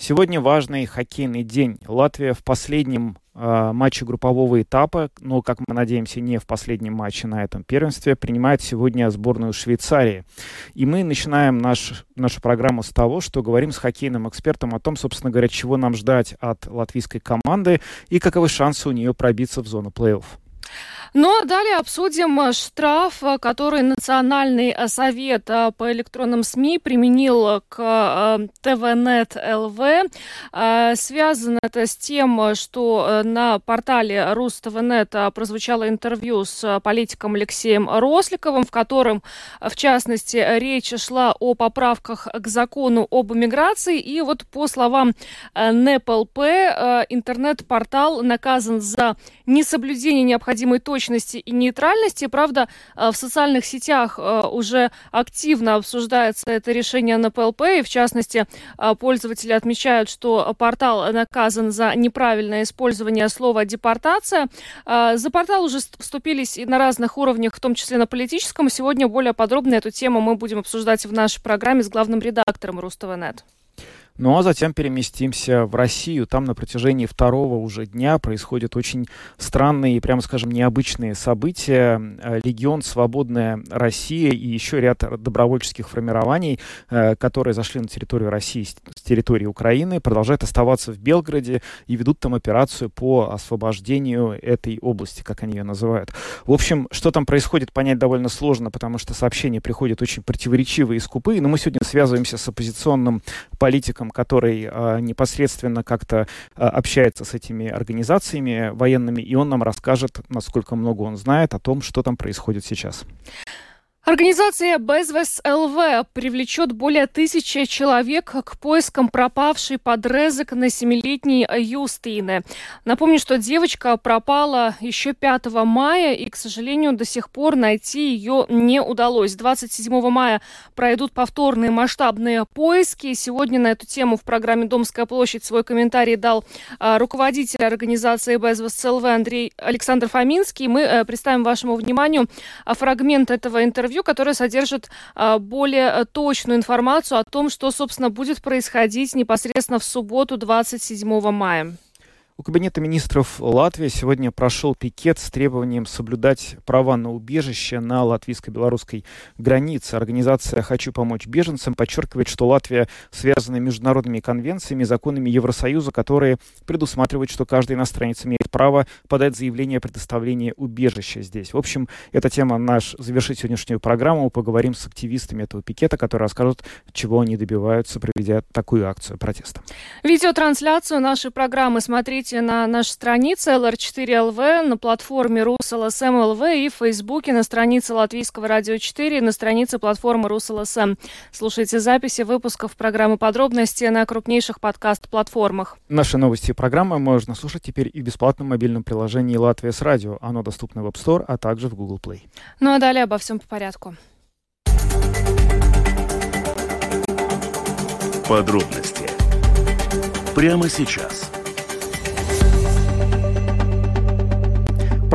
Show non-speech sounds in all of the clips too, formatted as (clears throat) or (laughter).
Сегодня важный хоккейный день. Латвия в последнем э, матче группового этапа, но, как мы надеемся, не в последнем матче на этом первенстве, принимает сегодня сборную Швейцарии. И мы начинаем наш, нашу программу с того, что говорим с хоккейным экспертом о том, собственно говоря, чего нам ждать от латвийской команды и каковы шансы у нее пробиться в зону плей-офф. Ну, а далее обсудим э, штраф, э, который Национальный э, совет по электронным СМИ применил к ТВНет ЛВ. Связано это с тем, что на портале РусТВНет прозвучало интервью с политиком Алексеем Росликовым, в котором, в частности, речь шла о поправках к закону об иммиграции. И вот по словам НЭПЛП, интернет-портал наказан за несоблюдение необходимой точки точности и нейтральности. Правда, э, в социальных сетях э, уже активно обсуждается это решение НПЛП, и в частности э, пользователи отмечают, что портал наказан за неправильное использование слова «депортация». За портал уже вступились и на разных уровнях, в том числе на политическом. Сегодня более подробно эту тему мы будем обсуждать в нашей программе с главным редактором Рустова.нет. Ну а затем переместимся в Россию. Там на протяжении второго уже дня происходят очень странные и, прямо скажем, необычные события. Э, Легион «Свободная Россия» и еще ряд добровольческих формирований, э, которые зашли на территорию России с территории Украины, продолжают оставаться в Белграде и ведут там операцию по освобождению этой области, как они ее называют. В общем, что там происходит, понять довольно сложно, потому что сообщения приходят очень противоречивые и скупые, но мы сегодня связываемся с оппозиционным политиком человеком, который э, непосредственно как-то э, общается с этими организациями военными, и он нам расскажет, насколько много он знает о том, что там происходит сейчас. Организация Безвес ЛВ привлечет более тысячи человек к поискам пропавшей подрезок на семилетней Юстины. Напомню, что девочка пропала еще 5 мая, и, к сожалению, до сих пор найти ее не удалось. 27 мая пройдут повторные масштабные поиски. Сегодня на эту тему в программе «Домская площадь» свой комментарий дал а, руководитель организации Безвес ЛВ Андрей Александр Фоминский. Мы а, представим вашему вниманию а, фрагмент этого интервью интервью, которое содержит а, более э, точную информацию о том, что, собственно, будет происходить непосредственно в субботу 27 мая. У Кабинета министров Латвии сегодня прошел пикет с требованием соблюдать права на убежище на латвийско-белорусской границе. Организация «Хочу помочь беженцам» подчеркивает, что Латвия связана международными конвенциями законами Евросоюза, которые предусматривают, что каждый иностранец имеет право подать заявление о предоставлении убежища здесь. В общем, эта тема наш завершить сегодняшнюю программу. Поговорим с активистами этого пикета, которые расскажут, чего они добиваются, проведя такую акцию протеста. Видеотрансляцию нашей программы смотрите смотрите на нашей странице LR4LV, на платформе РусЛСМ и в Фейсбуке, на странице Латвийского радио 4 на странице платформы РусЛСМ. Слушайте записи выпусков программы «Подробности» на крупнейших подкаст-платформах. Наши новости и программы можно слушать теперь и в бесплатном мобильном приложении «Латвия с радио». Оно доступно в App Store, а также в Google Play. Ну а далее обо всем по порядку. Подробности прямо сейчас –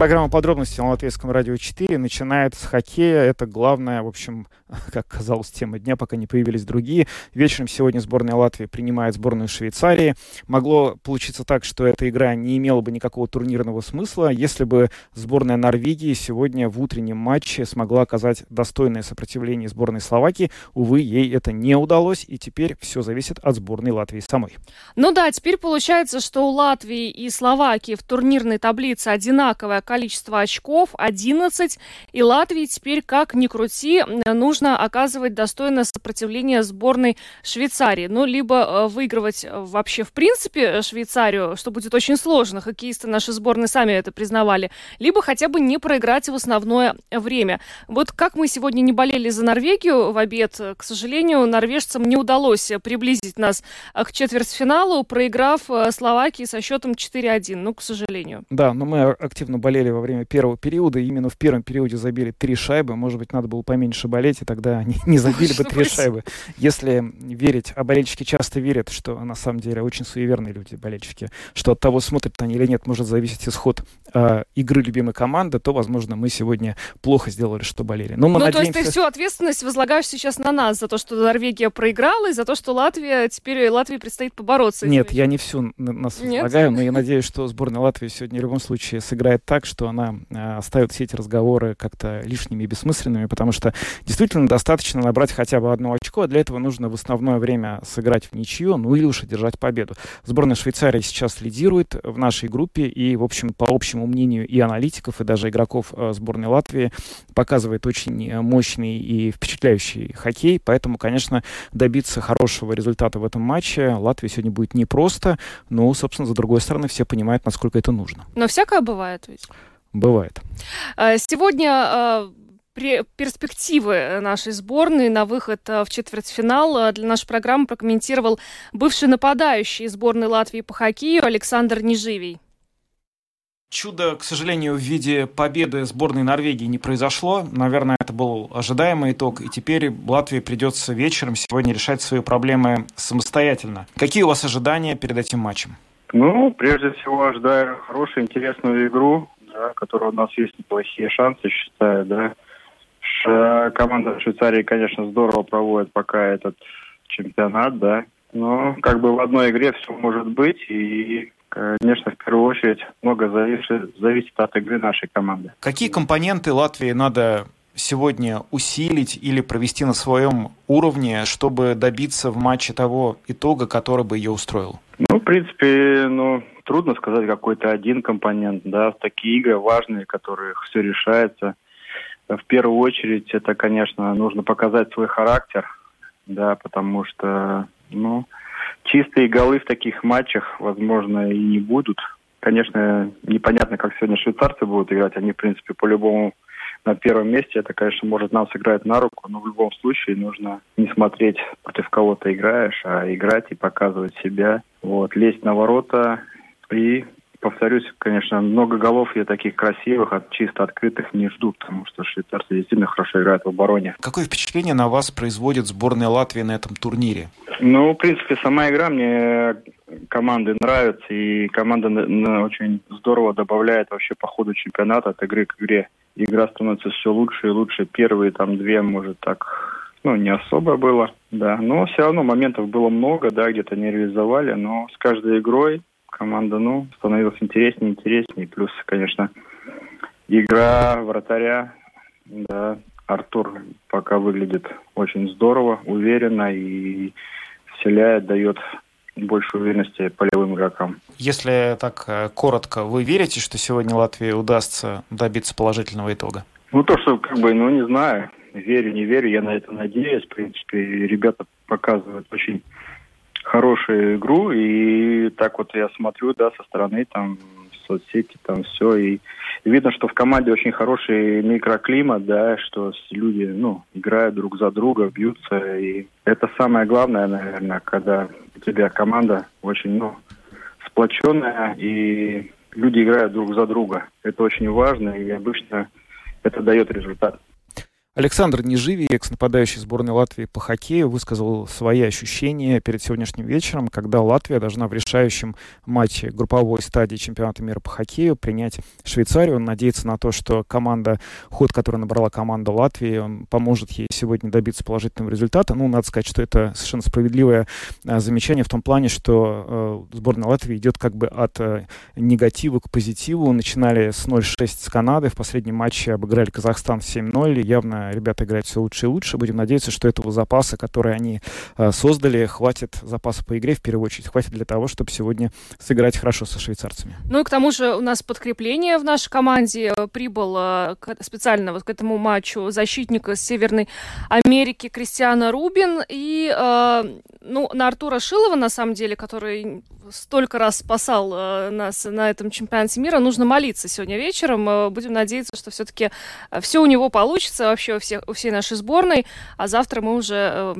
Программа подробностей на Латвийском радио 4 начинает с хоккея. Это главная, в общем, (laughs) как казалось, тема дня, пока не появились другие. Вечером сегодня сборная Латвии принимает сборную Швейцарии. Могло получиться так, что эта игра не имела бы никакого турнирного смысла, если бы сборная Норвегии сегодня в утреннем матче смогла оказать достойное сопротивление сборной Словакии. Увы, ей это не удалось, и теперь все зависит от сборной Латвии самой. Ну да, теперь получается, что у Латвии и Словакии в турнирной таблице одинаковое количество очков 11, и Латвии теперь, как ни крути, нужно оказывать достойное сопротивление сборной Швейцарии. Ну, либо э, выигрывать вообще в принципе Швейцарию, что будет очень сложно, хоккеисты наши сборной сами это признавали, либо хотя бы не проиграть в основное время. Вот как мы сегодня не болели за Норвегию в обед, к сожалению, норвежцам не удалось приблизить нас к четвертьфиналу, проиграв Словакии со счетом 4-1, ну, к сожалению. Да, но мы активно болели во время первого периода, именно в первом периоде забили три шайбы, может быть, надо было поменьше болеть, и тогда они не забили бы три шайбы. Если верить, а болельщики часто верят, что на самом деле очень суеверные люди, болельщики, что от того, смотрят они или нет, может зависеть исход э, игры любимой команды, то, возможно, мы сегодня плохо сделали, что болели. Но мы ну, надеемся... то есть ты всю ответственность возлагаешь сейчас на нас за то, что Норвегия проиграла, и за то, что Латвия, теперь Латвии предстоит побороться. Нет, я не всю нас нет? возлагаю, но я надеюсь, что сборная Латвии сегодня в любом случае сыграет так, что она э, оставит все эти разговоры как-то лишними и бессмысленными, потому что действительно достаточно набрать хотя бы одно очко, а для этого нужно в основное время сыграть в ничью, ну или уж одержать победу. Сборная Швейцарии сейчас лидирует в нашей группе и, в общем, по общему мнению и аналитиков, и даже игроков э, сборной Латвии, показывает очень э, мощный и впечатляющий хоккей, поэтому, конечно, добиться хорошего результата в этом матче Латвии сегодня будет непросто, но, собственно, за другой стороны, все понимают, насколько это нужно. Но всякое бывает ведь. Бывает. Э, сегодня перспективы нашей сборной на выход в четвертьфинал для нашей программы прокомментировал бывший нападающий сборной Латвии по хоккею Александр Неживий. Чудо, к сожалению, в виде победы сборной Норвегии не произошло. Наверное, это был ожидаемый итог. И теперь Латвии придется вечером сегодня решать свои проблемы самостоятельно. Какие у вас ожидания перед этим матчем? Ну, прежде всего, ожидаю хорошую, интересную игру, да, которая у нас есть неплохие шансы, считаю, да. Ш- команда Швейцарии, конечно, здорово проводит пока этот чемпионат, да. Но как бы в одной игре все может быть, и конечно, в первую очередь много зависит, зависит от игры нашей команды. Какие компоненты Латвии надо сегодня усилить или провести на своем уровне, чтобы добиться в матче того итога, который бы ее устроил? Ну, в принципе, ну, трудно сказать какой-то один компонент, да, такие игры важные, которые все решается. В первую очередь, это, конечно, нужно показать свой характер, да, потому что, ну, Чистые голы в таких матчах, возможно, и не будут. Конечно, непонятно, как сегодня швейцарцы будут играть. Они, в принципе, по-любому на первом месте. Это, конечно, может нам сыграть на руку, но в любом случае нужно не смотреть, против кого ты играешь, а играть и показывать себя. Вот, лезть на ворота и повторюсь, конечно, много голов я таких красивых, от чисто открытых не жду, потому что швейцарцы действительно хорошо играют в обороне. Какое впечатление на вас производит сборная Латвии на этом турнире? Ну, в принципе, сама игра мне команды нравится, и команда очень здорово добавляет вообще по ходу чемпионата от игры к игре. Игра становится все лучше и лучше. Первые там две, может, так ну, не особо было, да. Но все равно моментов было много, да, где-то не реализовали, но с каждой игрой команда, ну, становилась интереснее и интереснее. Плюс, конечно, игра вратаря, да, Артур пока выглядит очень здорово, уверенно и вселяет, дает больше уверенности полевым игрокам. Если так э, коротко, вы верите, что сегодня Латвии удастся добиться положительного итога? Ну, то, что, как бы, ну, не знаю, верю, не верю, я на это надеюсь. В принципе, ребята показывают очень хорошую игру, и так вот я смотрю, да, со стороны там соцсети, там все, и видно, что в команде очень хороший микроклимат, да, что люди, ну, играют друг за друга, бьются, и это самое главное, наверное, когда у тебя команда очень, ну, сплоченная, и люди играют друг за друга. Это очень важно, и обычно это дает результат. Александр Неживи, экс-нападающий сборной Латвии по хоккею, высказал свои ощущения перед сегодняшним вечером, когда Латвия должна в решающем матче групповой стадии чемпионата мира по хоккею принять Швейцарию. Он надеется на то, что команда, ход, который набрала команда Латвии, поможет ей сегодня добиться положительного результата. Ну, надо сказать, что это совершенно справедливое а, замечание в том плане, что э, сборная Латвии идет как бы от э, негатива к позитиву. Начинали с 0-6 с Канадой, в последнем матче обыграли Казахстан 7-0, явно ребята играют все лучше и лучше. Будем надеяться, что этого запаса, который они э, создали, хватит запаса по игре, в первую очередь, хватит для того, чтобы сегодня сыграть хорошо со швейцарцами. Ну и к тому же у нас подкрепление в нашей команде прибыл специально вот к этому матчу защитник из Северной Америки Кристиана Рубин и ну, на Артура Шилова, на самом деле, который столько раз спасал э, нас на этом чемпионате мира, нужно молиться сегодня вечером. Э, будем надеяться, что все-таки э, все у него получится, вообще у, всех, у всей нашей сборной, а завтра мы уже э,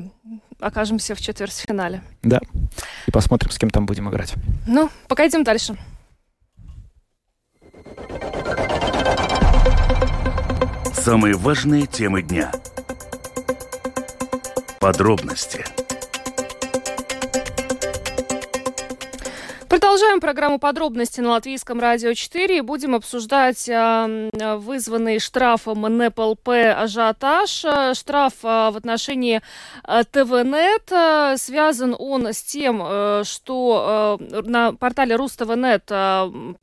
окажемся в четвертьфинале. Да, и посмотрим, с кем там будем играть. Ну, пока идем дальше. Самые важные темы дня. Подробности – Продолжаем программу подробности на Латвийском радио 4 и будем обсуждать э, вызванный штрафом НЭПЛП ажиотаж. Штраф э, в отношении ТВНет. Связан он с тем, что на портале РусТВНет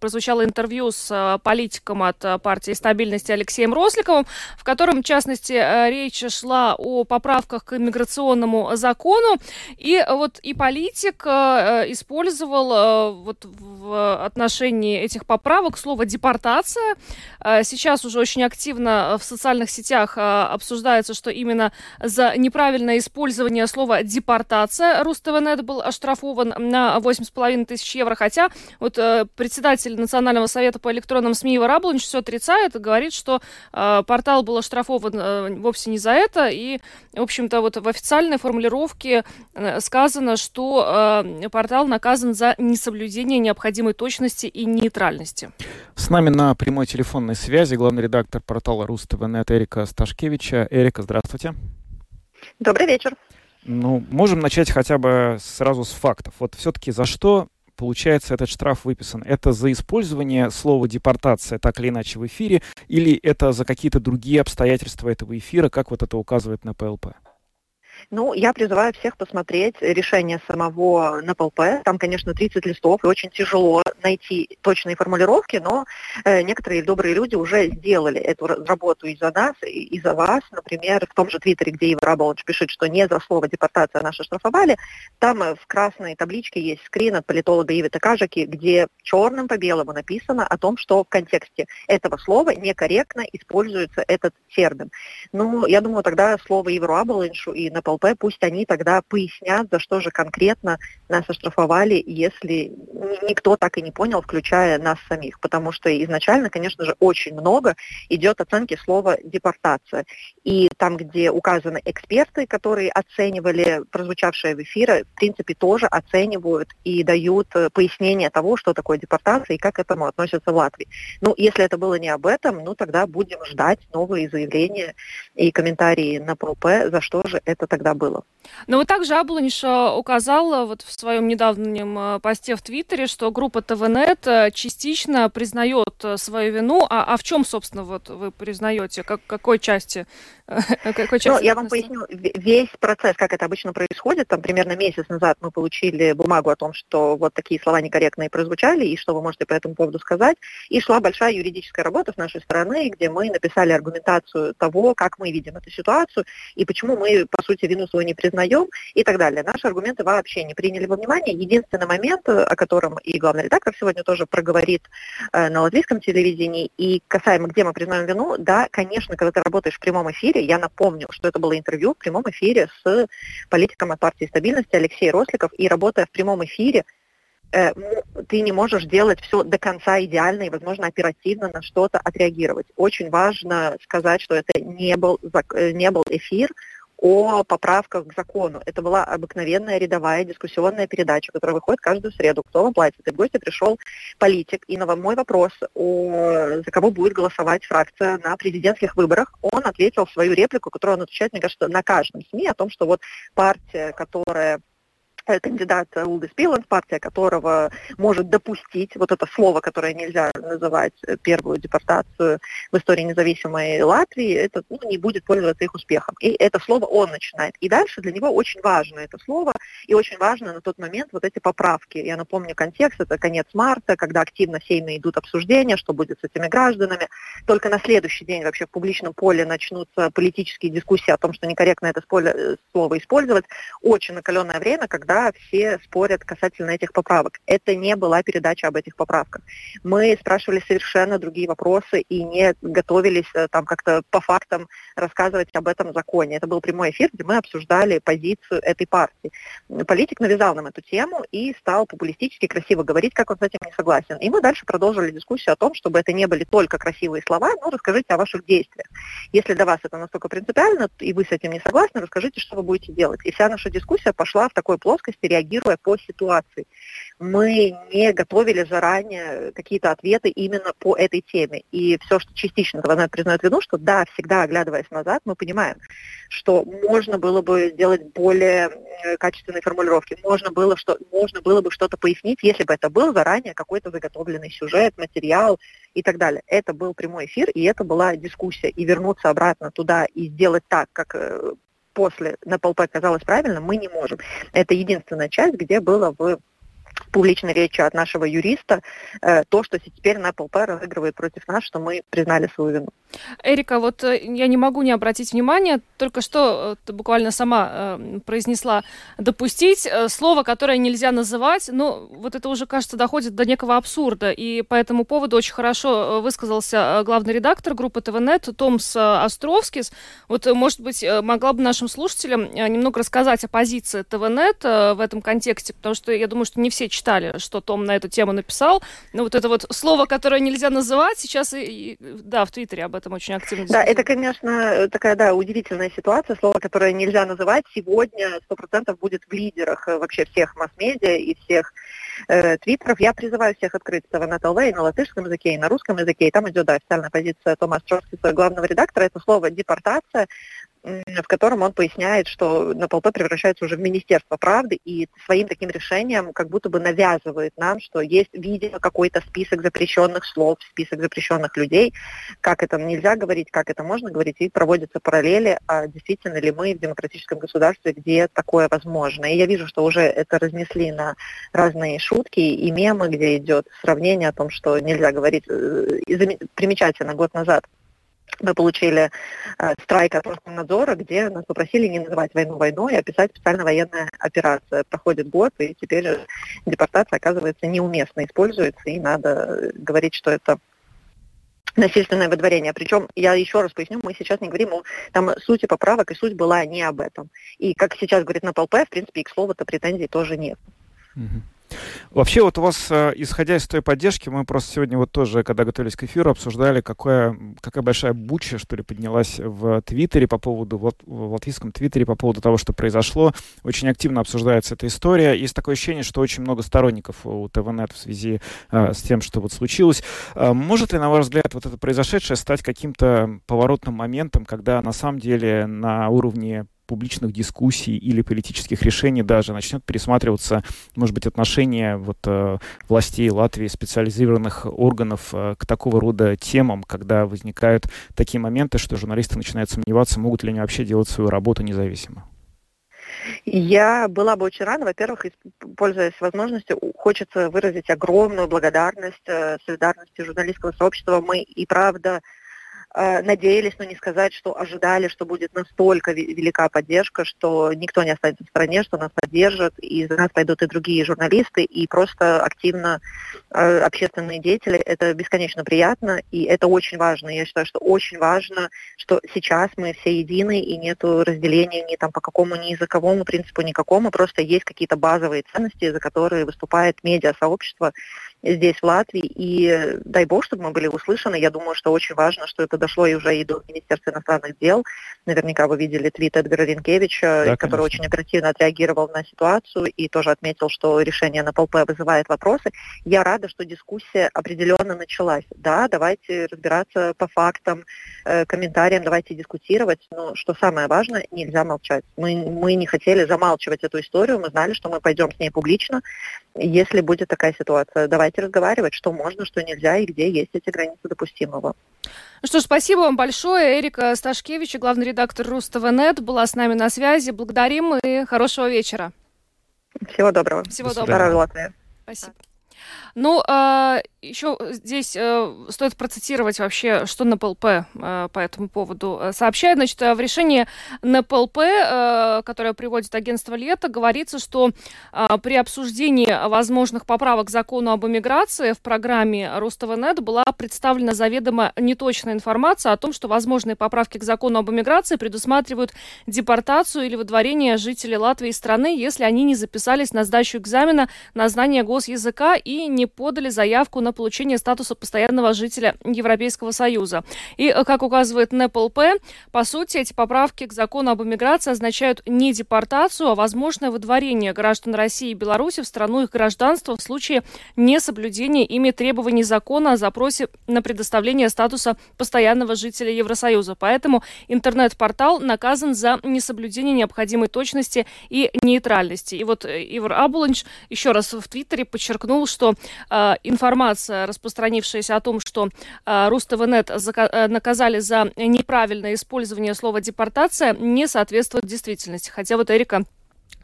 прозвучало интервью с политиком от партии стабильности Алексеем Росликовым, в котором, в частности, речь шла о поправках к иммиграционному закону. И вот и политик использовал вот в отношении этих поправок слово депортация. Э, сейчас уже очень активно в социальных сетях э, обсуждается, что именно за неправильное использование слова депортация РусТВНет был оштрафован на 8,5 тысяч евро, хотя вот э, председатель Национального совета по электронным СМИ Ива Раблович все отрицает говорит, что портал был оштрафован вовсе не за это, и, в общем-то, вот в официальной формулировке сказано, что портал наказан за несоблюдение соблюдения необходимой точности и нейтральности. С нами на прямой телефонной связи главный редактор портала РусТВНет Эрика Сташкевича. Эрика, здравствуйте. Добрый вечер. Ну, можем начать хотя бы сразу с фактов. Вот все-таки за что получается, этот штраф выписан? Это за использование слова депортация так или иначе в эфире, или это за какие-то другие обстоятельства этого эфира, как вот это указывает на ПЛП? Ну, я призываю всех посмотреть решение самого НПЛП. Там, конечно, 30 листов, и очень тяжело найти точные формулировки, но э, некоторые добрые люди уже сделали эту работу и за нас, и, и за вас. Например, в том же Твиттере, где Ива Раболович пишет, что не за слово депортация наши штрафовали, там э, в красной табличке есть скрин от политолога Ивы Такажаки, где черным по белому написано о том, что в контексте этого слова некорректно используется этот термин. Ну, я думаю, тогда слово Иву Раболовичу и НПЛП ЛП, пусть они тогда пояснят, за что же конкретно нас оштрафовали, если никто так и не понял, включая нас самих. Потому что изначально, конечно же, очень много идет оценки слова депортация. И там, где указаны эксперты, которые оценивали прозвучавшее в эфире, в принципе, тоже оценивают и дают э, пояснение того, что такое депортация и как к этому относятся в Латвии. Ну, если это было не об этом, ну, тогда будем ждать новые заявления и комментарии на ПЛП, за что же это тогда тогда было. Но вот также Абланиш указал вот в своем недавнем э, посте в Твиттере, что группа ТВНет э, частично признает э, свою вину. А, а в чем, собственно, вот вы признаете? Как, какой части? (laughs) какой части ну, я вам поясню весь процесс, как это обычно происходит. Там примерно месяц назад мы получили бумагу о том, что вот такие слова некорректные прозвучали, и что вы можете по этому поводу сказать. И шла большая юридическая работа с нашей стороны, где мы написали аргументацию того, как мы видим эту ситуацию, и почему мы, по сути, вину свою не признаем и так далее. Наши аргументы вообще не приняли во внимание. Единственный момент, о котором и главный редактор сегодня тоже проговорит э, на латвийском телевидении, и касаемо, где мы признаем вину, да, конечно, когда ты работаешь в прямом эфире, я напомню, что это было интервью в прямом эфире с политиком от партии стабильности Алексеем Росликов, и работая в прямом эфире, э, ты не можешь делать все до конца идеально и, возможно, оперативно на что-то отреагировать. Очень важно сказать, что это не был, э, не был эфир, о поправках к закону. Это была обыкновенная рядовая дискуссионная передача, которая выходит каждую среду. Кто вам платит? И в гости пришел политик. И на мой вопрос, о, за кого будет голосовать фракция на президентских выборах, он ответил свою реплику, которую он отвечает, мне кажется, на каждом СМИ, о том, что вот партия, которая кандидат Улдис Пиланс, партия которого может допустить вот это слово, которое нельзя называть э, первую депортацию в истории независимой Латвии, это ну, не будет пользоваться их успехом. И это слово он начинает. И дальше для него очень важно это слово, и очень важно на тот момент вот эти поправки. Я напомню контекст, это конец марта, когда активно в идут обсуждения, что будет с этими гражданами. Только на следующий день вообще в публичном поле начнутся политические дискуссии о том, что некорректно это э, слово использовать. Очень накаленное время, когда все спорят касательно этих поправок. Это не была передача об этих поправках. Мы спрашивали совершенно другие вопросы и не готовились э, там как-то по фактам рассказывать об этом законе. Это был прямой эфир, где мы обсуждали позицию этой партии. Политик навязал нам эту тему и стал популистически красиво говорить, как он с этим не согласен. И мы дальше продолжили дискуссию о том, чтобы это не были только красивые слова, но расскажите о ваших действиях. Если для вас это настолько принципиально, и вы с этим не согласны, расскажите, что вы будете делать. И вся наша дискуссия пошла в такой плоскости, плоскости, реагируя по ситуации. Мы не готовили заранее какие-то ответы именно по этой теме. И все, что частично Тванет признает вину, что да, всегда оглядываясь назад, мы понимаем, что можно было бы сделать более качественные формулировки, можно было, что, можно было бы что-то пояснить, если бы это был заранее какой-то заготовленный сюжет, материал и так далее. Это был прямой эфир, и это была дискуссия. И вернуться обратно туда и сделать так, как э, после на полпе казалось правильно, мы не можем. Это единственная часть, где было в публичной речи от нашего юриста э, то, что теперь на ПЛП разыгрывает против нас, что мы признали свою вину. Эрика, вот э, я не могу не обратить внимание, только что э, ты буквально сама произнесла допустить слово, которое нельзя называть, но вот это уже, кажется, доходит до некого абсурда, и по этому поводу очень хорошо высказался главный редактор группы ТВНет Томс Островскис. Вот, может быть, могла бы нашим слушателям немного рассказать о позиции ТВНет в этом контексте, потому что я думаю, что не все читали, что Том на эту тему написал. Но вот это вот слово, которое нельзя называть, сейчас, и, и, да, в Твиттере об этом очень активно Да, это, конечно, такая, да, удивительная ситуация. Слово, которое нельзя называть, сегодня сто процентов будет в лидерах э, вообще всех масс-медиа и всех э, твиттеров. Я призываю всех открыть на ТЛВ и на латышском языке, и на русском языке. И там идет, да, официальная позиция Томаса Троцкиса, главного редактора. Это слово «депортация» в котором он поясняет, что НПЛП превращается уже в Министерство правды и своим таким решением как будто бы навязывает нам, что есть, видимо, какой-то список запрещенных слов, список запрещенных людей, как это нельзя говорить, как это можно говорить, и проводятся параллели, а действительно ли мы в демократическом государстве, где такое возможно. И я вижу, что уже это разнесли на разные шутки и мемы, где идет сравнение о том, что нельзя говорить. Э, примечательно, год назад мы получили э, страйк от Роскомнадзора, где нас попросили не называть войну войной, а писать специально военная операция. Проходит год, и теперь депортация, оказывается, неуместно используется, и надо говорить, что это насильственное выдворение. Причем, я еще раз поясню, мы сейчас не говорим о там, сути поправок, и суть была не об этом. И, как сейчас говорит на ПЛП, в принципе, и к слову-то претензий тоже нет. Mm-hmm. Вообще вот у вас, э, исходя из той поддержки, мы просто сегодня вот тоже, когда готовились к эфиру, обсуждали, какая, какая большая буча, что ли, поднялась в Твиттере по поводу, в латвийском Твиттере по поводу того, что произошло. Очень активно обсуждается эта история. Есть такое ощущение, что очень много сторонников у ТВНет в связи э, с тем, что вот случилось. Э, может ли, на ваш взгляд, вот это произошедшее стать каким-то поворотным моментом, когда на самом деле на уровне публичных дискуссий или политических решений даже начнет пересматриваться, может быть, отношение вот, э, властей Латвии, специализированных органов э, к такого рода темам, когда возникают такие моменты, что журналисты начинают сомневаться, могут ли они вообще делать свою работу независимо? Я была бы очень рада, во-первых, пользуясь возможностью, хочется выразить огромную благодарность э, солидарности журналистского сообщества. Мы и правда надеялись, но не сказать, что ожидали, что будет настолько велика поддержка, что никто не останется в стране, что нас поддержат, и за нас пойдут и другие журналисты, и просто активно э, общественные деятели. Это бесконечно приятно, и это очень важно. Я считаю, что очень важно, что сейчас мы все едины, и нет разделения ни там по какому, ни языковому принципу никакому, просто есть какие-то базовые ценности, за которые выступает медиа-сообщество, здесь, в Латвии, и дай бог, чтобы мы были услышаны. Я думаю, что очень важно, что это дошло и уже и до Министерства иностранных дел. Наверняка вы видели твит Эдгара Ренкевича, да, который очень оперативно отреагировал на ситуацию и тоже отметил, что решение на ПЛП вызывает вопросы. Я рада, что дискуссия определенно началась. Да, давайте разбираться по фактам, э, комментариям, давайте дискутировать. Но что самое важное, нельзя молчать. Мы, мы не хотели замалчивать эту историю, мы знали, что мы пойдем с ней публично, если будет такая ситуация. Давайте разговаривать, что можно, что нельзя и где есть эти границы допустимого. Ну что ж, спасибо вам большое. Эрика Сташкевич, главный редактор Рустова.нет, была с нами на связи. Благодарим и хорошего вечера. Всего доброго. Всего доброго. Здоровья, Латвия. Спасибо. Ну, а, еще здесь э, стоит процитировать вообще, что НПЛП э, по этому поводу э, сообщает. Значит, в решении НПЛП, которое приводит агентство Лето, говорится, что при обсуждении возможных поправок к закону об иммиграции в программе Ростова.нет была представлена заведомо неточная информация о том, что возможные поправки к закону об иммиграции предусматривают депортацию или выдворение жителей Латвии страны, если они не записались на сдачу экзамена на знание госязыка и не подали заявку на получение статуса постоянного жителя Европейского Союза. И, э, как указывает НПЛП, по сути, эти поправки к закону об иммиграции означают не депортацию, а возможное выдворение граждан России и Беларуси в страну их гражданства в случае несоблюдения ими требований закона о запросе на предоставление статуса постоянного жителя Евросоюза. Поэтому интернет-портал наказан за несоблюдение необходимой точности и нейтральности. И вот э, Ивар Абуланч еще раз в Твиттере подчеркнул, что э, информация, распространившаяся о том, что э, РусТВНет э, наказали за неправильное использование слова депортация, не соответствует действительности. Хотя вот Эрика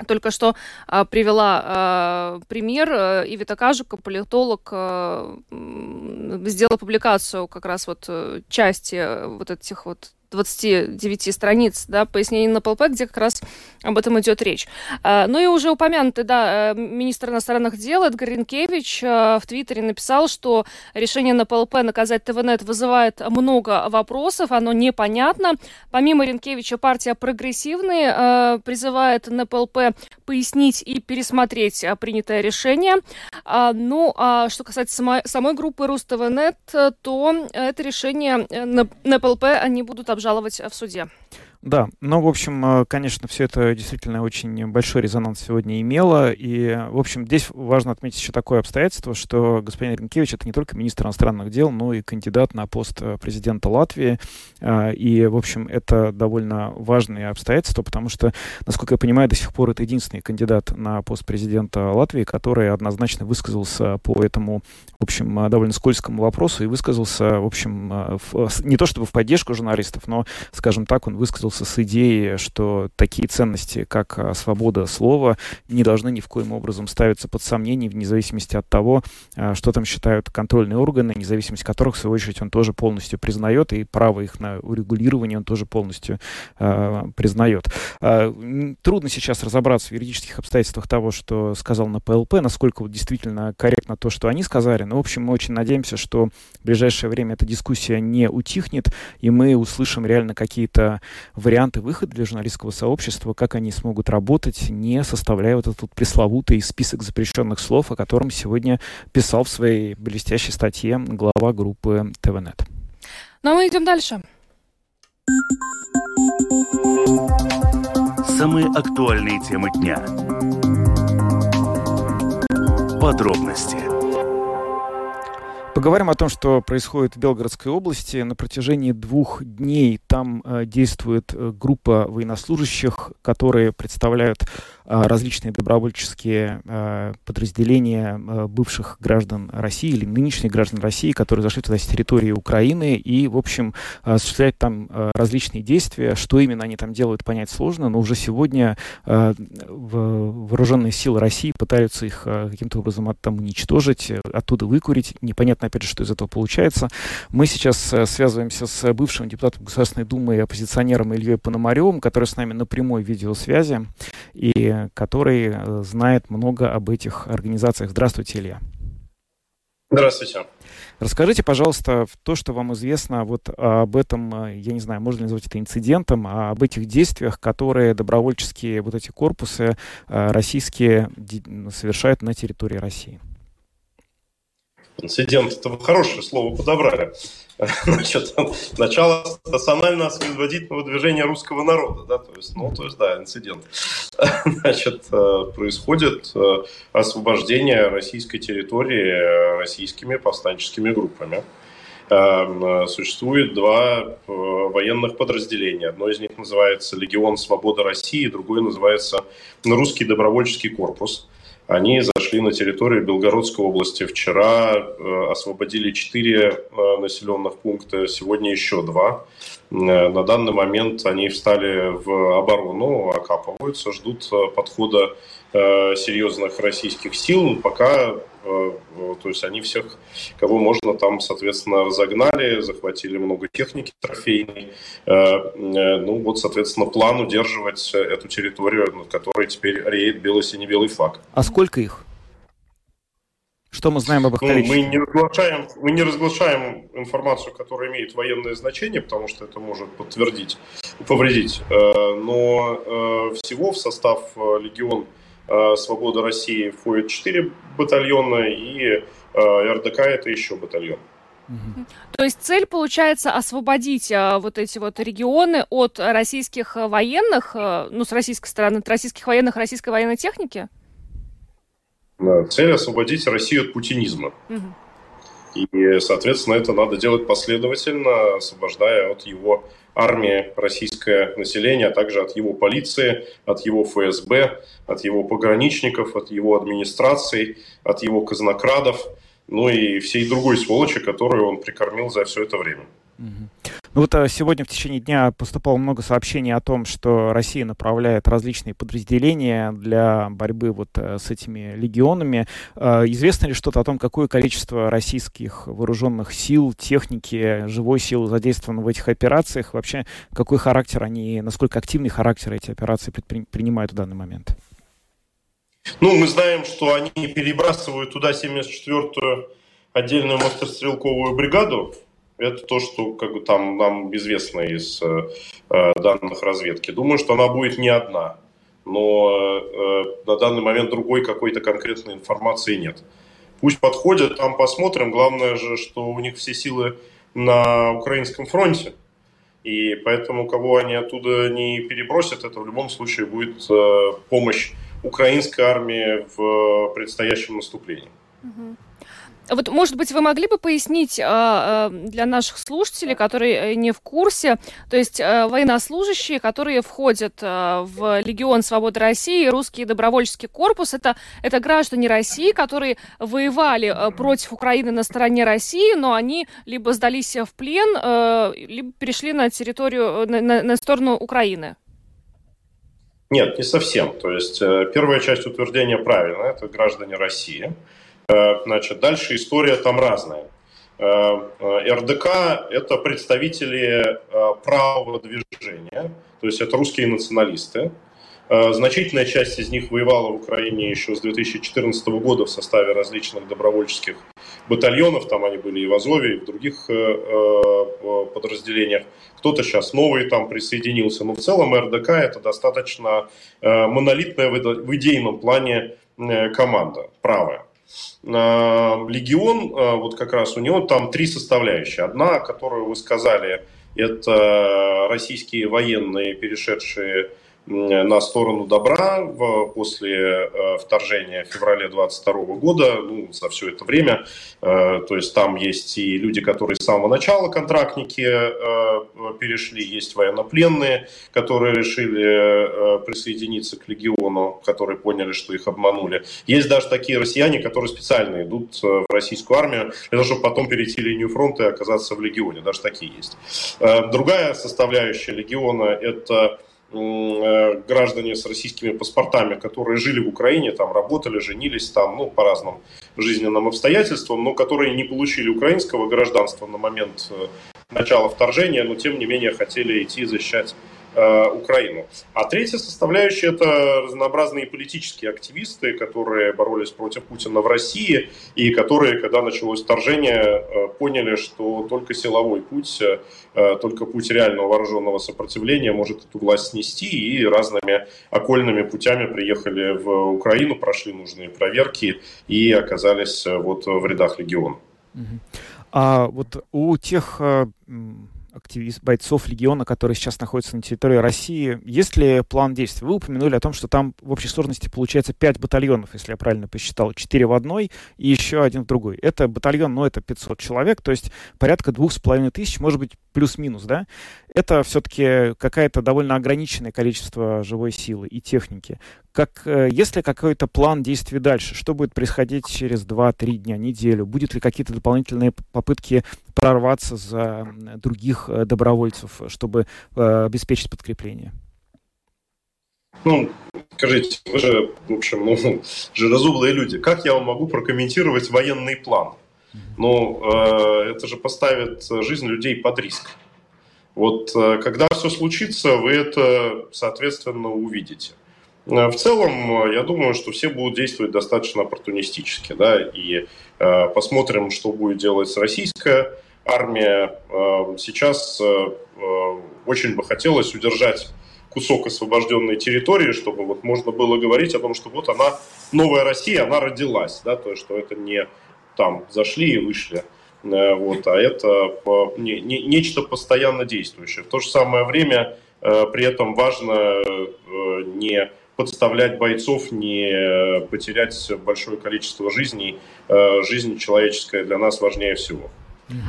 только что а, привела а, пример. А, Ивита Кажука, политолог, а, сделала публикацию как раз вот части вот этих вот 29 страниц, да, пояснений NEPLP, где как раз об этом идет речь. А, ну и уже упомянутый, да, э, министр иностранных дел Эдгар Ринкевич э, в Твиттере написал, что решение NEPLP наказать TVNET вызывает много вопросов, оно непонятно. Помимо Ринкевича, партия «Прогрессивные» э, призывает NEPLP пояснить и пересмотреть принятое решение. А, ну, а что касается самой, самой группы RusTVNET, то это решение НПЛП они будут обжаловать в суде. Да, ну, в общем, э, конечно, все это действительно очень большой резонанс сегодня имело. И, в общем, здесь важно отметить еще такое обстоятельство, что господин Ренкевич это не только министр иностранных дел, но и кандидат на пост э, президента Латвии. Э, и, в общем, это довольно важные обстоятельства, потому что, насколько я понимаю, до сих пор это единственный кандидат на пост президента Латвии, который однозначно высказался по этому, в общем, довольно скользкому вопросу и высказался, в общем, в, не то чтобы в поддержку журналистов, но, скажем так, он высказался столкнулся с идеей, что такие ценности, как а, свобода слова, не должны ни в коем образом ставиться под сомнение, вне зависимости от того, а, что там считают контрольные органы, независимость которых, в свою очередь, он тоже полностью признает, и право их на урегулирование он тоже полностью э, признает. Э, трудно сейчас разобраться в юридических обстоятельствах того, что сказал на ПЛП, насколько вот действительно корректно то, что они сказали. Но, в общем, мы очень надеемся, что в ближайшее время эта дискуссия не утихнет, и мы услышим реально какие-то варианты выхода для журналистского сообщества, как они смогут работать, не составляя вот этот пресловутый список запрещенных слов, о котором сегодня писал в своей блестящей статье глава группы ТВНет. Ну а мы идем дальше. Самые актуальные темы дня. Подробности Поговорим о том, что происходит в Белгородской области. На протяжении двух дней там э, действует э, группа военнослужащих, которые представляют различные добровольческие э, подразделения э, бывших граждан России или нынешних граждан России, которые зашли туда с территории Украины и, в общем, осуществляют там различные действия. Что именно они там делают, понять сложно, но уже сегодня вооруженные силы России пытаются их каким-то образом там уничтожить, оттуда выкурить. Непонятно опять же, что из этого получается. Мы сейчас связываемся с бывшим депутатом Государственной Думы и оппозиционером Ильей Пономаревым, который с нами на прямой видеосвязи и который э, знает много об этих организациях. Здравствуйте, Илья. Здравствуйте. Расскажите, пожалуйста, то, что вам известно вот об этом, э, я не знаю, можно ли назвать это инцидентом, а об этих действиях, которые добровольческие вот эти корпусы российские совершают на территории России. Инцидент – это хорошее слово подобрали. (laughs) Значит, начало национально-освободительного движения русского народа, да, то есть, ну, то есть, да, инцидент. (laughs) Значит, э, происходит э, освобождение российской территории э, российскими повстанческими группами. Существует два военных подразделения. Одно из них называется «Легион Свобода России», другое называется «Русский добровольческий корпус». Они зашли на территорию Белгородской области. Вчера э, освободили четыре э, населенных пункта, сегодня еще два. Э, на данный момент они встали в оборону, окапываются, ждут подхода серьезных российских сил. Пока то есть они всех, кого можно, там, соответственно, разогнали, захватили много техники трофейной. Э, э, ну вот, соответственно, план удерживать эту территорию, над которой теперь реет бело-сине-белый флаг. А сколько их? Что мы знаем об их ну? Мы не, разглашаем, мы не разглашаем информацию, которая имеет военное значение, потому что это может подтвердить, повредить. Но всего в состав легион Э, Свобода России входит 4 батальона, и э, РДК это еще батальон. То есть цель получается освободить а, вот эти вот регионы от российских военных, а, ну, с российской стороны, от российских военных, российской военной техники? Да, цель освободить Россию от путинизма. Угу. И, соответственно, это надо делать последовательно, освобождая от его армии российское население, а также от его полиции, от его ФСБ, от его пограничников, от его администрации, от его казнокрадов, ну и всей другой сволочи, которую он прикормил за все это время. Ну вот э, сегодня в течение дня поступало много сообщений о том, что Россия направляет различные подразделения для борьбы вот э, с этими легионами. Э, известно ли что-то о том, какое количество российских вооруженных сил, техники, живой силы задействовано в этих операциях? Вообще, какой характер они, насколько активный характер эти операции принимают в данный момент? Ну, мы знаем, что они перебрасывают туда 74-ю отдельную мотострелковую бригаду, это то, что как бы, там нам известно из э, э, данных разведки. Думаю, что она будет не одна, но э, на данный момент другой какой-то конкретной информации нет. Пусть подходят, там посмотрим. Главное же, что у них все силы на украинском фронте. И поэтому, кого они оттуда не перебросят, это в любом случае будет э, помощь украинской армии в предстоящем наступлении. Угу. Вот, может быть, вы могли бы пояснить э, для наших слушателей, которые э, не в курсе, то есть э, военнослужащие, которые входят э, в Легион Свободы России, русский добровольческий корпус, это, это граждане России, которые воевали э, против Украины на стороне России, но они либо сдались в плен, э, либо перешли на территорию, на, на, на сторону Украины. Нет, не совсем. То есть э, первая часть утверждения правильная, это граждане России. Э, значит, дальше история там разная. Э, э, РДК – это представители правого движения, то есть это русские националисты. Значительная часть из них воевала в Украине еще с 2014 года в составе различных добровольческих батальонов. Там они были и в Азове, и в других подразделениях. Кто-то сейчас новый там присоединился. Но в целом РДК – это достаточно монолитная в идейном плане команда, правая. Легион, а, вот как раз у него там три составляющие. Одна, которую вы сказали, это российские военные, перешедшие на сторону добра после э, вторжения в феврале 22 года, ну, за все это время. Э, то есть там есть и люди, которые с самого начала контрактники э, перешли, есть военнопленные, которые решили присоединиться к легиону, которые поняли, что их обманули. Есть даже такие россияне, которые специально идут в российскую армию для того, чтобы потом перейти линию фронта и оказаться в легионе. Даже такие есть. Другая составляющая легиона – это граждане с российскими паспортами, которые жили в Украине, там работали, женились там, ну, по разным жизненным обстоятельствам, но которые не получили украинского гражданства на момент э, начала вторжения, но тем не менее хотели идти защищать Э, Украину. А третья составляющая – это разнообразные политические активисты, которые боролись против Путина в России и которые, когда началось вторжение, э, поняли, что только силовой путь, э, только путь реального вооруженного сопротивления может эту власть снести, и разными окольными путями приехали в Украину, прошли нужные проверки и оказались вот в рядах легиона. А вот у тех активист, бойцов легиона, которые сейчас находятся на территории России. Есть ли план действий? Вы упомянули о том, что там в общей сложности получается 5 батальонов, если я правильно посчитал, 4 в одной и еще один в другой. Это батальон, ну, это 500 человек, то есть порядка двух с половиной тысяч, может быть, плюс-минус, да? Это все-таки какое-то довольно ограниченное количество живой силы и техники. Как, э, есть ли какой-то план действий дальше? Что будет происходить через 2-3 дня, неделю? Будет ли какие-то дополнительные попытки прорваться за других э, добровольцев, чтобы э, обеспечить подкрепление? Ну, скажите, вы же, в общем, ну, (laughs) же разумные люди. Как я вам могу прокомментировать военный план? Ну, э, это же поставит жизнь людей под риск. Вот э, когда все случится, вы это, соответственно, увидите. Э, в целом, я думаю, что все будут действовать достаточно оппортунистически, да, и э, посмотрим, что будет делать российская армия. Э, сейчас э, э, очень бы хотелось удержать кусок освобожденной территории, чтобы вот можно было говорить о том, что вот она, новая Россия, она родилась, да, то есть, что это не там зашли и вышли, э, вот, а это не, не, нечто постоянно действующее. В то же самое время при этом важно не подставлять бойцов, не потерять большое количество жизней. Жизнь человеческая для нас важнее всего.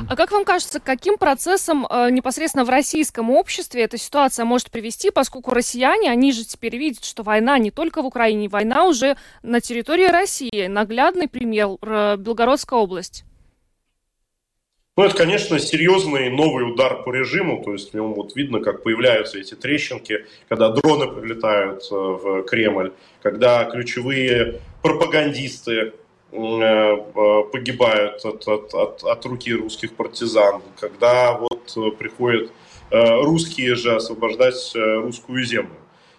А как вам кажется, каким процессом э, непосредственно в российском обществе эта ситуация может привести, поскольку россияне, они же теперь видят, что война не только в Украине, война уже на территории России. Наглядный пример э, Белгородская область. Ну, это, конечно, серьезный новый удар по режиму, то есть в нем вот видно, как появляются эти трещинки, когда дроны прилетают э, в Кремль, когда ключевые пропагандисты погибают от, от, от, от руки русских партизан, когда вот э, приходят э, русские же освобождать русскую землю.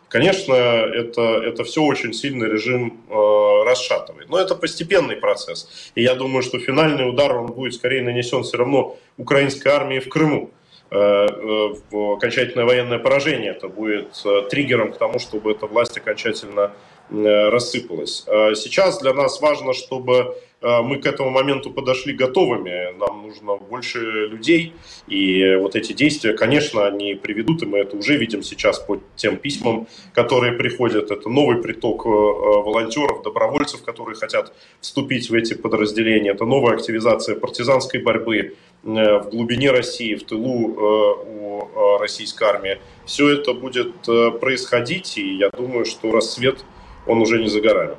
Конечно, это, это все очень сильно режим э, расшатывает. Но это постепенный процесс. И я думаю, что финальный удар он будет скорее нанесен все равно украинской армии в Крыму. Э, э, окончательное военное поражение это будет э, триггером к тому, чтобы эта власть окончательно Э, рассыпалась. А сейчас для нас важно, чтобы э, мы к этому моменту подошли готовыми. Нам нужно больше людей. И вот эти действия, конечно, они приведут, и мы это уже видим сейчас по тем письмам, которые приходят. Это новый приток э, волонтеров, добровольцев, которые хотят вступить в эти подразделения. Это новая активизация партизанской борьбы в глубине России, в тылу у российской армии. Все это будет происходить, и я думаю, что рассвет – он уже не за горами.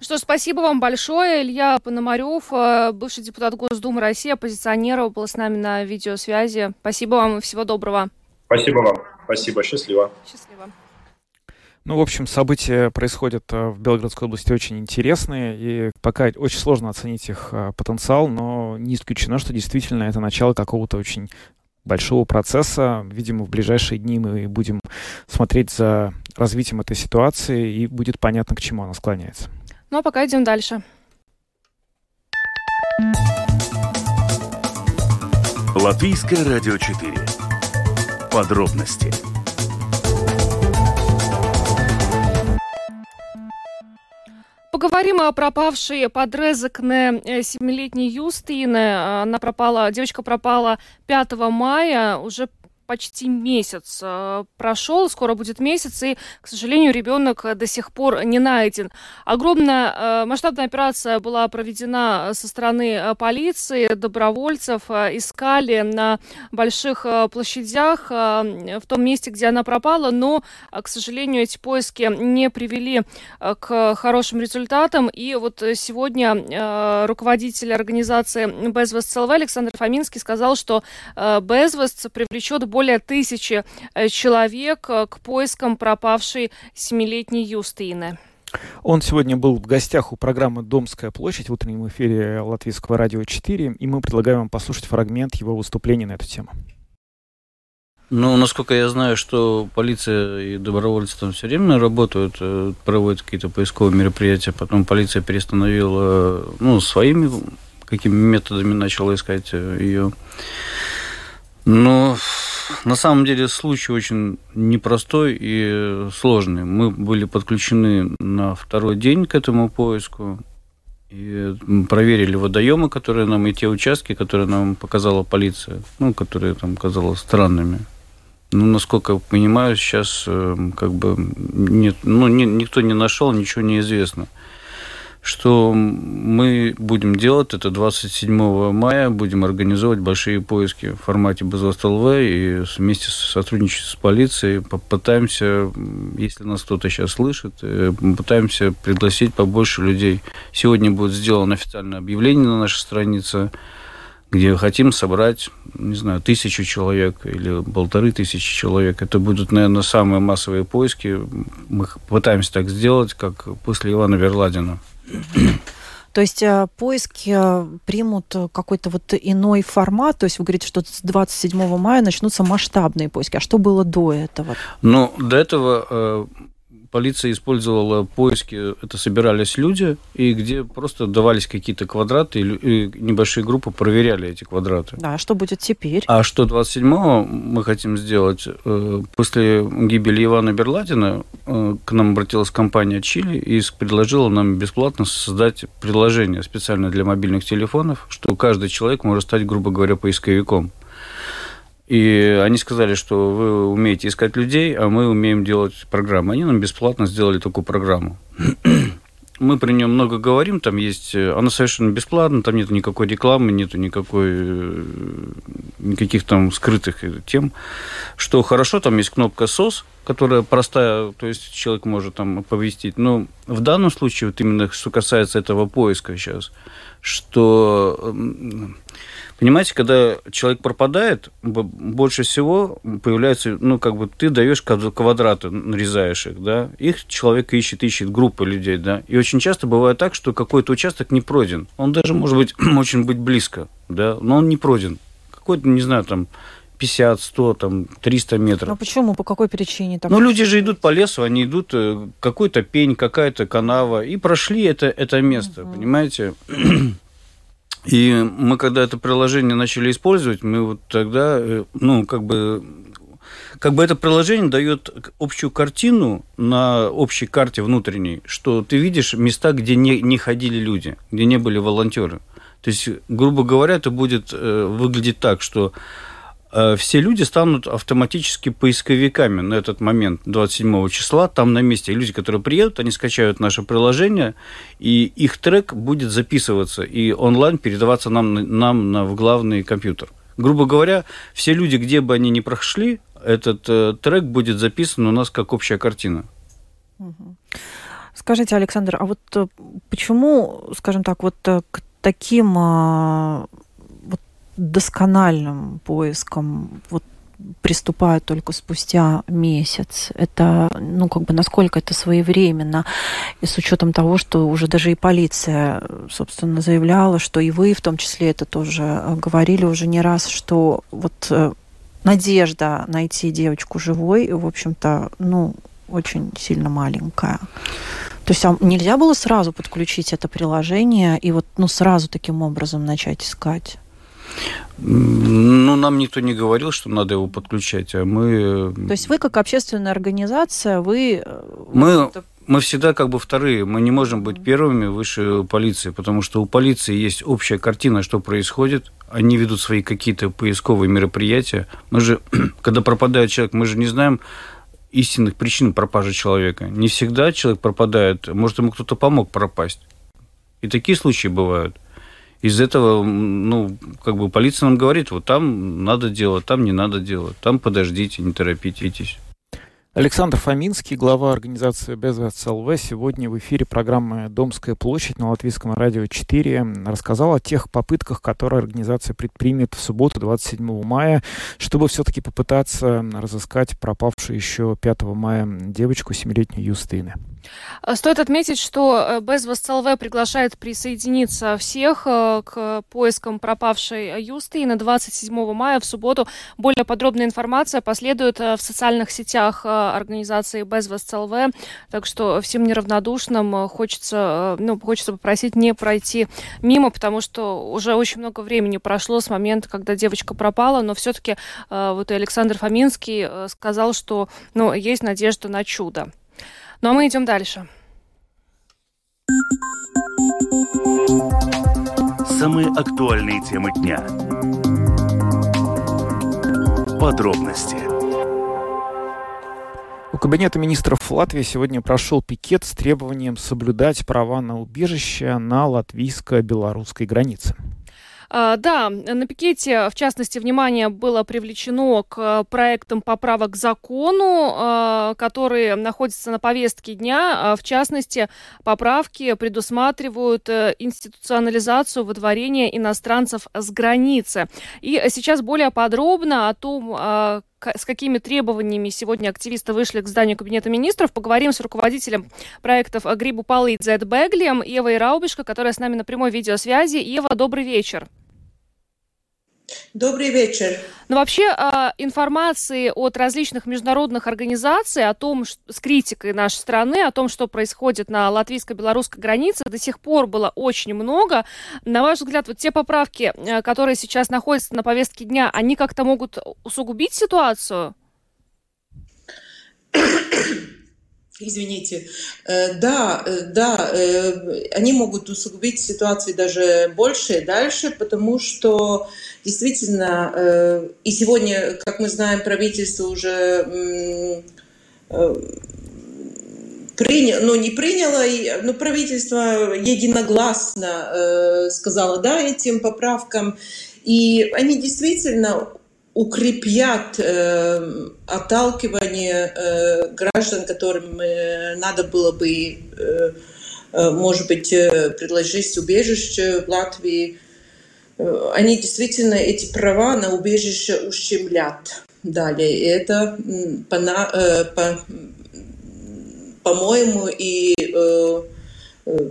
Что ж, спасибо вам большое. Илья Пономарев, э, бывший депутат Госдумы России, оппозиционер, был с нами на видеосвязи. Спасибо вам и всего доброго. Спасибо вам. Спасибо. Счастливо. Счастливо. Ну, в общем, события происходят э, в Белгородской области очень интересные, и пока очень сложно оценить их э, потенциал, но не исключено, что действительно это начало какого-то очень большого процесса. Видимо, в ближайшие дни мы будем смотреть за развитием этой ситуации, и будет понятно, к чему она склоняется. Ну а пока идем дальше. Латвийское радио 4. Подробности Поговорим о пропавшей подрезакне э, семилетней Юстины. Она пропала, девочка пропала 5 мая, уже почти месяц э, прошел, скоро будет месяц, и, к сожалению, ребенок до сих пор не найден. Огромная э, масштабная операция была проведена со стороны э, полиции, добровольцев, искали на больших площадях в том месте, где она пропала, но, к сожалению, эти поиски не привели к хорошим результатам, и вот сегодня руководитель организации Безвест ЛВ Александр Фоминский сказал, что Безвест привлечет более тысячи э, человек э, к поискам пропавшей семилетней Юстины. Он сегодня был в гостях у программы «Домская площадь» в утреннем эфире Латвийского радио 4, и мы предлагаем вам послушать фрагмент его выступления на эту тему. Ну, насколько я знаю, что полиция и добровольцы там все время работают, э, проводят какие-то поисковые мероприятия, потом полиция перестановила, ну, своими какими методами начала искать ее. Но на самом деле случай очень непростой и сложный. Мы были подключены на второй день к этому поиску. И проверили водоемы, которые нам, и те участки, которые нам показала полиция, ну, которые там казалось странными. Ну, насколько я понимаю, сейчас э, как бы нет, ну, ни, никто не нашел, ничего не известно. Что мы будем делать, это 27 мая будем организовывать большие поиски в формате БЗОСТ ЛВ и вместе с сотрудничеством с полицией попытаемся, если нас кто-то сейчас слышит, э, попытаемся пригласить побольше людей. Сегодня будет сделано официальное объявление на нашей странице где хотим собрать, не знаю, тысячу человек или полторы тысячи человек. Это будут, наверное, самые массовые поиски. Мы пытаемся так сделать, как после Ивана Верладина. То есть э, поиски э, примут какой-то вот иной формат. То есть вы говорите, что с 27 мая начнутся масштабные поиски. А что было до этого? Ну, до этого э, полиция использовала поиски, это собирались люди, и где просто давались какие-то квадраты, и небольшие группы проверяли эти квадраты. Да, а что будет теперь? А что 27-го мы хотим сделать? Э, после гибели Ивана Берладина э, к нам обратилась компания Чили и предложила нам бесплатно создать приложение специально для мобильных телефонов, что каждый человек может стать, грубо говоря, поисковиком. И они сказали, что вы умеете искать людей, а мы умеем делать программы. Они нам бесплатно сделали такую программу. (clears throat) Мы при нем много говорим, там есть... Она совершенно бесплатна, там нет никакой рекламы, нет никакой... Э, никаких там скрытых тем. Что хорошо, там есть кнопка SOS, которая простая, то есть человек может там оповестить. Но в данном случае, вот именно что касается этого поиска сейчас, что Понимаете, когда человек пропадает, больше всего появляется, ну, как бы ты даешь квадраты, нарезаешь их, да, их человек ищет, ищет группы людей, да, и очень часто бывает так, что какой-то участок не пройден. Он даже может быть (clears throat) очень быть близко, да, но он не пройден. Какой-то, не знаю, там, 50, 100, там, 300 метров. Ну почему? По какой причине? Ну, люди же идут по лесу, они идут, э, какой-то пень, какая-то канава, и прошли это, это место, угу. понимаете? (clears throat) И мы, когда это приложение начали использовать, мы вот тогда, э, ну, как бы как бы это приложение дает общую картину на общей карте внутренней, что ты видишь места, где не, не ходили люди, где не были волонтеры. То есть, грубо говоря, это будет э, выглядеть так, что все люди станут автоматически поисковиками на этот момент, 27 числа, там на месте. Люди, которые приедут, они скачают наше приложение, и их трек будет записываться и онлайн передаваться нам, нам на, в главный компьютер. Грубо говоря, все люди, где бы они ни прошли, этот э, трек будет записан у нас как общая картина. Скажите, Александр, а вот э, почему, скажем так, вот э, к таким а, доскональным поиском вот приступают только спустя месяц. Это, ну, как бы, насколько это своевременно. И с учетом того, что уже даже и полиция, собственно, заявляла, что и вы в том числе это тоже э, говорили уже не раз, что вот э, надежда найти девочку живой, в общем-то, ну, очень сильно маленькая. То есть а нельзя было сразу подключить это приложение и вот ну, сразу таким образом начать искать? Ну, нам никто не говорил, что надо его подключать, а мы... То есть вы, как общественная организация, вы... Э, мы, мы всегда как бы вторые. Мы не можем быть первыми выше полиции, потому что у полиции есть общая картина, что происходит. Они ведут свои какие-то поисковые мероприятия. Мы же, (clears throat) когда пропадает человек, мы же не знаем истинных причин пропажи человека. Не всегда человек пропадает. Может, ему кто-то помог пропасть. И такие случаи бывают из этого, ну, как бы полиция нам говорит, вот там надо делать, там не надо делать, там подождите, не торопитесь. Александр Фоминский, глава организации Безвест ЛВ, сегодня в эфире программы «Домская площадь» на Латвийском радио 4 рассказал о тех попытках, которые организация предпримет в субботу, 27 мая, чтобы все-таки попытаться разыскать пропавшую еще 5 мая девочку, 7-летнюю Юстины. Э, стоит отметить, что э, Безвост ЛВ приглашает присоединиться всех э, к поискам пропавшей Юсты. И на 27 мая в субботу более подробная информация последует в социальных сетях организации Безвост ЛВ. Так что всем неравнодушным хочется, ну, хочется попросить не пройти мимо, потому что уже очень много времени прошло с момента, когда девочка пропала, но все-таки вот Александр Фоминский сказал, что ну, есть надежда на чудо. Ну а мы идем дальше. Самые актуальные темы дня. Подробности. У Кабинета министров Латвии сегодня прошел пикет с требованием соблюдать права на убежище на латвийско-белорусской границе. А, да, на пикете, в частности, внимание было привлечено к проектам поправок к закону, а, которые находятся на повестке дня. А, в частности, поправки предусматривают э, институционализацию выдворения иностранцев с границы. И сейчас более подробно о том, с какими требованиями сегодня активисты вышли к зданию Кабинета министров. Поговорим с руководителем проектов Грибу Палы и Дзет Беглием Евой Раубишко, которая с нами на прямой видеосвязи. Ева, добрый вечер. Добрый вечер. Ну, вообще, а, информации от различных международных организаций о том, с критикой нашей страны, о том, что происходит на латвийско-белорусской границе, до сих пор было очень много. На ваш взгляд, вот те поправки, э, которые сейчас находятся на повестке дня, они как-то могут усугубить ситуацию? (coughs) Извините. Э, да, э, да, э, они могут усугубить ситуацию даже больше и дальше, потому что действительно, и сегодня, как мы знаем, правительство уже приняло, ну не приняло, но правительство единогласно сказало да этим поправкам, и они действительно укрепят э, отталкивание э, граждан, которым э, надо было бы, э, э, может быть, э, предложить убежище в Латвии. Э, они действительно эти права на убежище ущемлят далее. И это, по, э, по, по-моему, и э, э,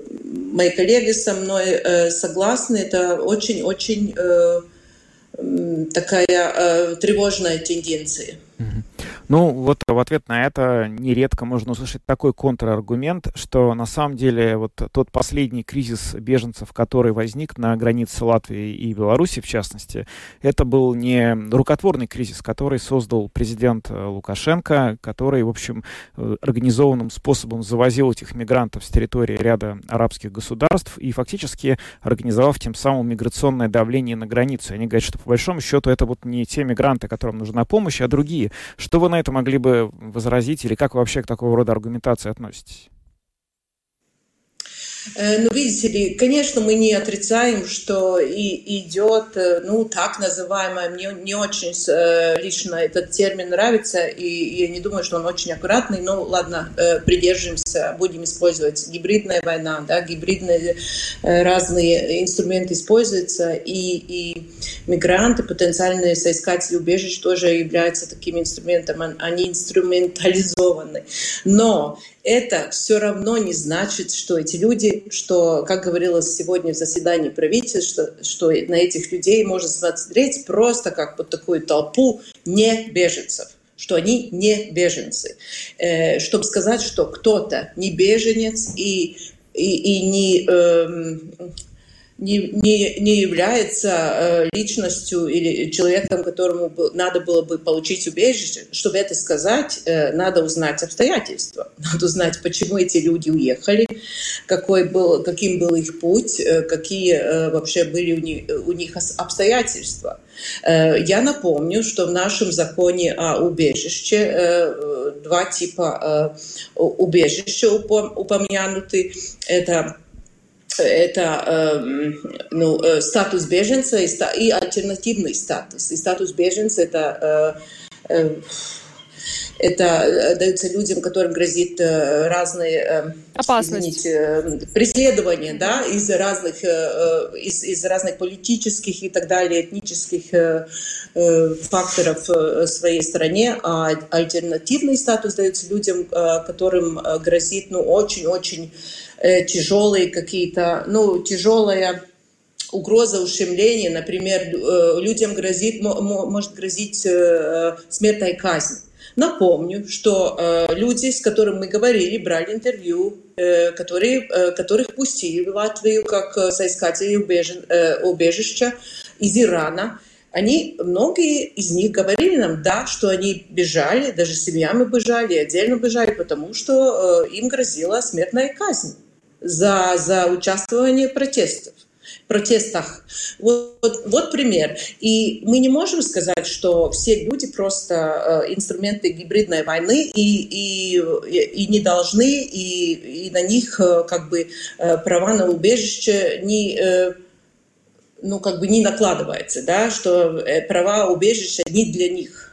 мои коллеги со мной э, согласны, это очень-очень э, такая э, тревожная тенденция. Ну, вот в ответ на это нередко можно услышать такой контраргумент, что на самом деле вот тот последний кризис беженцев, который возник на границе Латвии и Беларуси, в частности, это был не рукотворный кризис, который создал президент э, Лукашенко, который, в общем, э, организованным способом завозил этих мигрантов с территории ряда арабских государств и фактически организовав тем самым миграционное давление на границу. Они говорят, что по большому счету это вот не те мигранты, которым нужна помощь, а другие. Что вы на это могли бы возразить или как вы вообще к такого рода аргументации относитесь? Э, ну, видите ли, конечно, мы не отрицаем, что и идет, э, ну, так называемое, мне не очень э, лично этот термин нравится, и я не думаю, что он очень аккуратный, но ладно, придержимся, будем использовать гибридная война, да, гибридные разные инструменты используются, и, и мигранты, потенциальные соискатели убежищ тоже являются таким инструментом, они инструментализованы. Но это все равно не значит, что эти люди, что, как говорилось сегодня в заседании правительства, что, на этих людей можно смотреть просто как под такую толпу не беженцев что они не беженцы. Э, чтобы сказать, что кто-то не беженец и, и, и не... Э, не, не, не является э, личностью или человеком, которому надо было бы получить убежище. Чтобы это сказать, э, надо узнать обстоятельства. (laughs) Надо узнать, почему эти люди уехали, какой был, каким был их путь, э, какие вообще были у них, у них обстоятельства. Я напомню, что в нашем законе о убежище два типа убежища упомянуты. Это это эм, ну, э, статус беженца и, и альтернативный статус. И статус беженца это э, э, это дается людям, которым грозит разные извините, преследования, да, из разных, из, из разных политических и так далее, этнических факторов в своей стране, а альтернативный статус дается людям, которым грозит, ну, очень-очень Э, тяжелые какие-то, ну, тяжелая угроза ущемления, например, э, людям грозит, может грозить э, смертная казнь. Напомню, что люди, с которыми мы говорили, брали интервью, которые, которых пустили в Латвию как соискатели убежища из Ирана, они, многие из них говорили нам, да, что они бежали, даже семьями бежали, отдельно бежали, потому что им грозила смертная казнь за, за участвование в протестах протестах. Вот, вот, вот пример. И мы не можем сказать, что все люди просто э, инструменты гибридной войны и, и, и не должны, и, и на них э, как бы э, права на убежище не ну, как бы не накладывается, да, что права убежища не для них.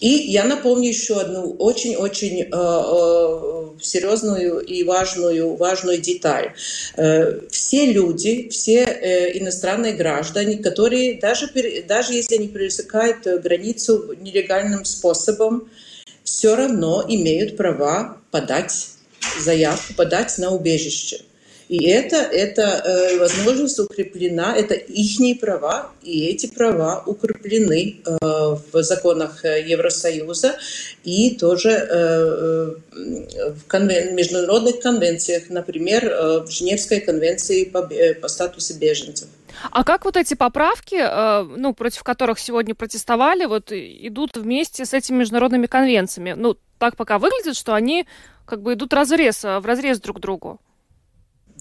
И я напомню еще одну очень-очень э, э, серьезную и важную, важную деталь. Э, все люди, все э, иностранные граждане, которые даже, даже если они пересекают границу нелегальным способом, все равно имеют права подать заявку, подать на убежище. И это, это э, возможность укреплена, это их права, и эти права укреплены э, в законах э, Евросоюза и тоже в конвен... международных конвенциях, например, в Женевской конвенции по, по статусу беженцев. А как вот эти поправки, ну, против которых сегодня протестовали, вот идут вместе с этими международными конвенциями? Ну, так пока выглядит, что они как бы идут разрез, в разрез друг к другу.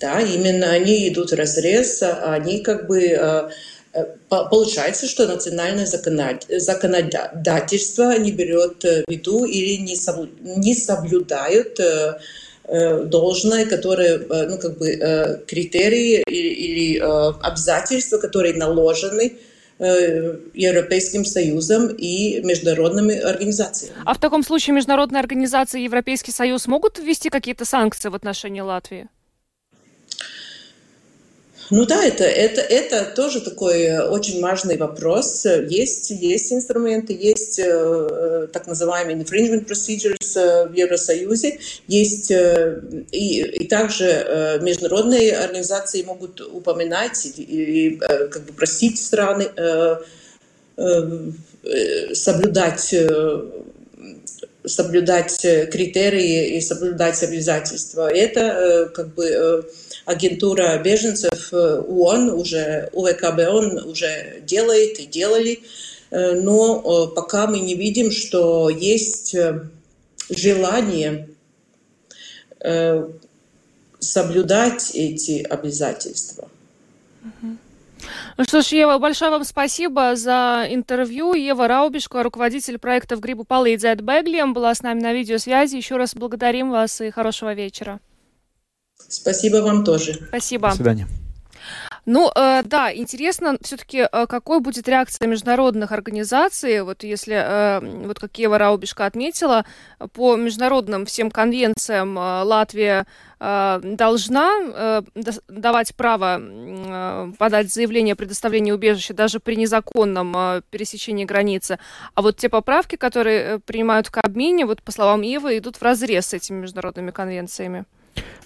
Да, именно они идут в разрез, они как бы э, э, Получается, что национальное законодательство не берет в виду или не соблюдают э, должное, которые, ну, как бы, критерии или, или обязательства, которые наложены Европейским Союзом и международными организациями. А в таком случае международные организации и Европейский Союз могут ввести какие-то санкции в отношении Латвии? Ну да, это, это, это тоже такой э, очень важный вопрос. Есть, есть инструменты, есть э, э так называемые infringement procedures э, в Евросоюзе, есть э, и, и также э, международные организации могут упоминать и, и э, как бы просить страны э, э, соблюдать э, соблюдать критерии и соблюдать обязательства. Это как бы агентура беженцев э, ООН уже, УВКБ ООН уже делает и делали, э, но э, пока мы не видим, что есть желание соблюдать эти обязательства. Ну что ж, Ева, большое вам спасибо за интервью. Ева Раубишко, руководитель проекта в Грибу Palīdzēt Беглием, была с нами на видеосвязи. Еще раз благодарим вас и хорошего вечера. Спасибо вам тоже. Спасибо. До свидания. Ну, э, да, интересно все-таки, э, какой будет реакция международных организаций, вот если, э, вот как Ева Раубишка отметила, по международным всем конвенциям э, Латвия э, должна э, давать право э, подать заявление о предоставлении убежища даже при незаконном э, пересечении границы. А вот те поправки, которые принимают в Кабмине, вот по словам Евы, идут в разрез с этими международными конвенциями.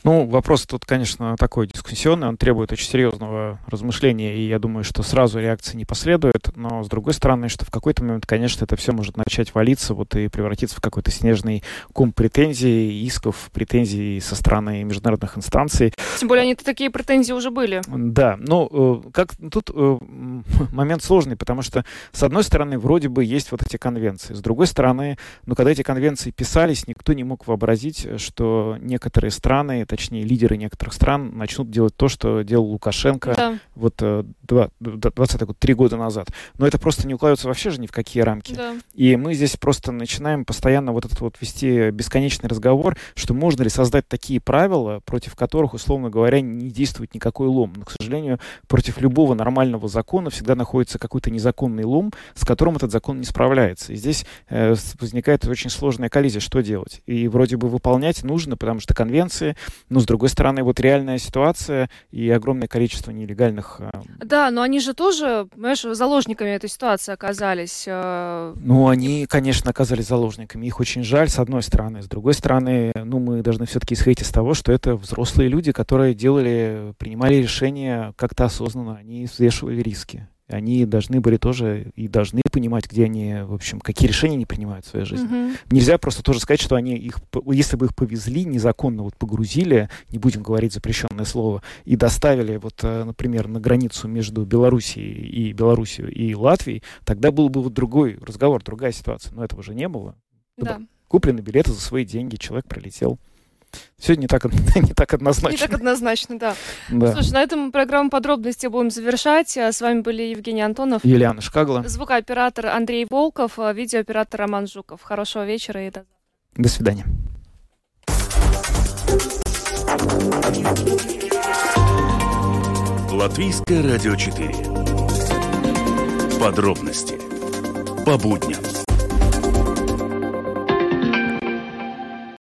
Ну, вопрос тут, конечно, такой дискуссионный, он требует очень серьезного размышления, и я думаю, что сразу реакции не последует, но, с другой стороны, что в какой-то момент, конечно, это все может начать валиться вот и превратиться в какой-то снежный кум претензий, исков, претензий со стороны международных инстанций. Тем более они-то такие претензии уже были. Да, ну, э, как тут э, (laughs) момент сложный, потому что, с одной стороны, вроде бы есть вот эти конвенции, с другой стороны, ну, когда эти конвенции писались, никто не мог вообразить, что некоторые страны, точнее, лидеры некоторых стран начнут делать то, что делал Лукашенко да. вот э, два, 20 год, три года назад. Но это просто не укладывается вообще же ни в какие рамки. Да. И мы здесь просто начинаем постоянно вот этот вот вести бесконечный разговор, что можно ли создать такие правила, против которых, условно говоря, не действует никакой лом. Но, к сожалению, против любого нормального закона всегда находится какой-то незаконный лом, с которым этот закон не справляется. И здесь э, возникает очень сложная коллизия, что делать. И вроде бы выполнять нужно, потому что конвенции, но, с другой стороны, вот реальная ситуация и огромное количество нелегальных... Э, да, но они же тоже, понимаешь, заложниками этой ситуации оказались. Э... Ну, они, конечно, оказались заложниками. Их очень жаль, с одной стороны. С другой стороны, ну, мы должны все-таки исходить из того, что это взрослые люди, которые делали, принимали решения как-то осознанно, они взвешивали риски они должны были тоже и должны понимать, где они, в общем, какие решения они принимают в своей жизни. Mm-hmm. Нельзя просто тоже сказать, что они их, если бы их повезли, незаконно вот погрузили, не будем говорить запрещенное слово, и доставили вот, э, например, на границу между Белоруссией и Белоруссией и Латвией, тогда был бы вот другой разговор, другая ситуация. Но этого же не было. Да. Куплены билеты за свои деньги, человек прилетел. Все не так, (laughs) не так однозначно. Не так однозначно, да. да. Слушай, на этом программу подробности будем завершать. С вами были Евгений Антонов. Юлиана Шкагла. Звукооператор Андрей Волков, видеооператор Роман Жуков. Хорошего вечера и до До свидания. Латвийское радио 4. Подробности по будням.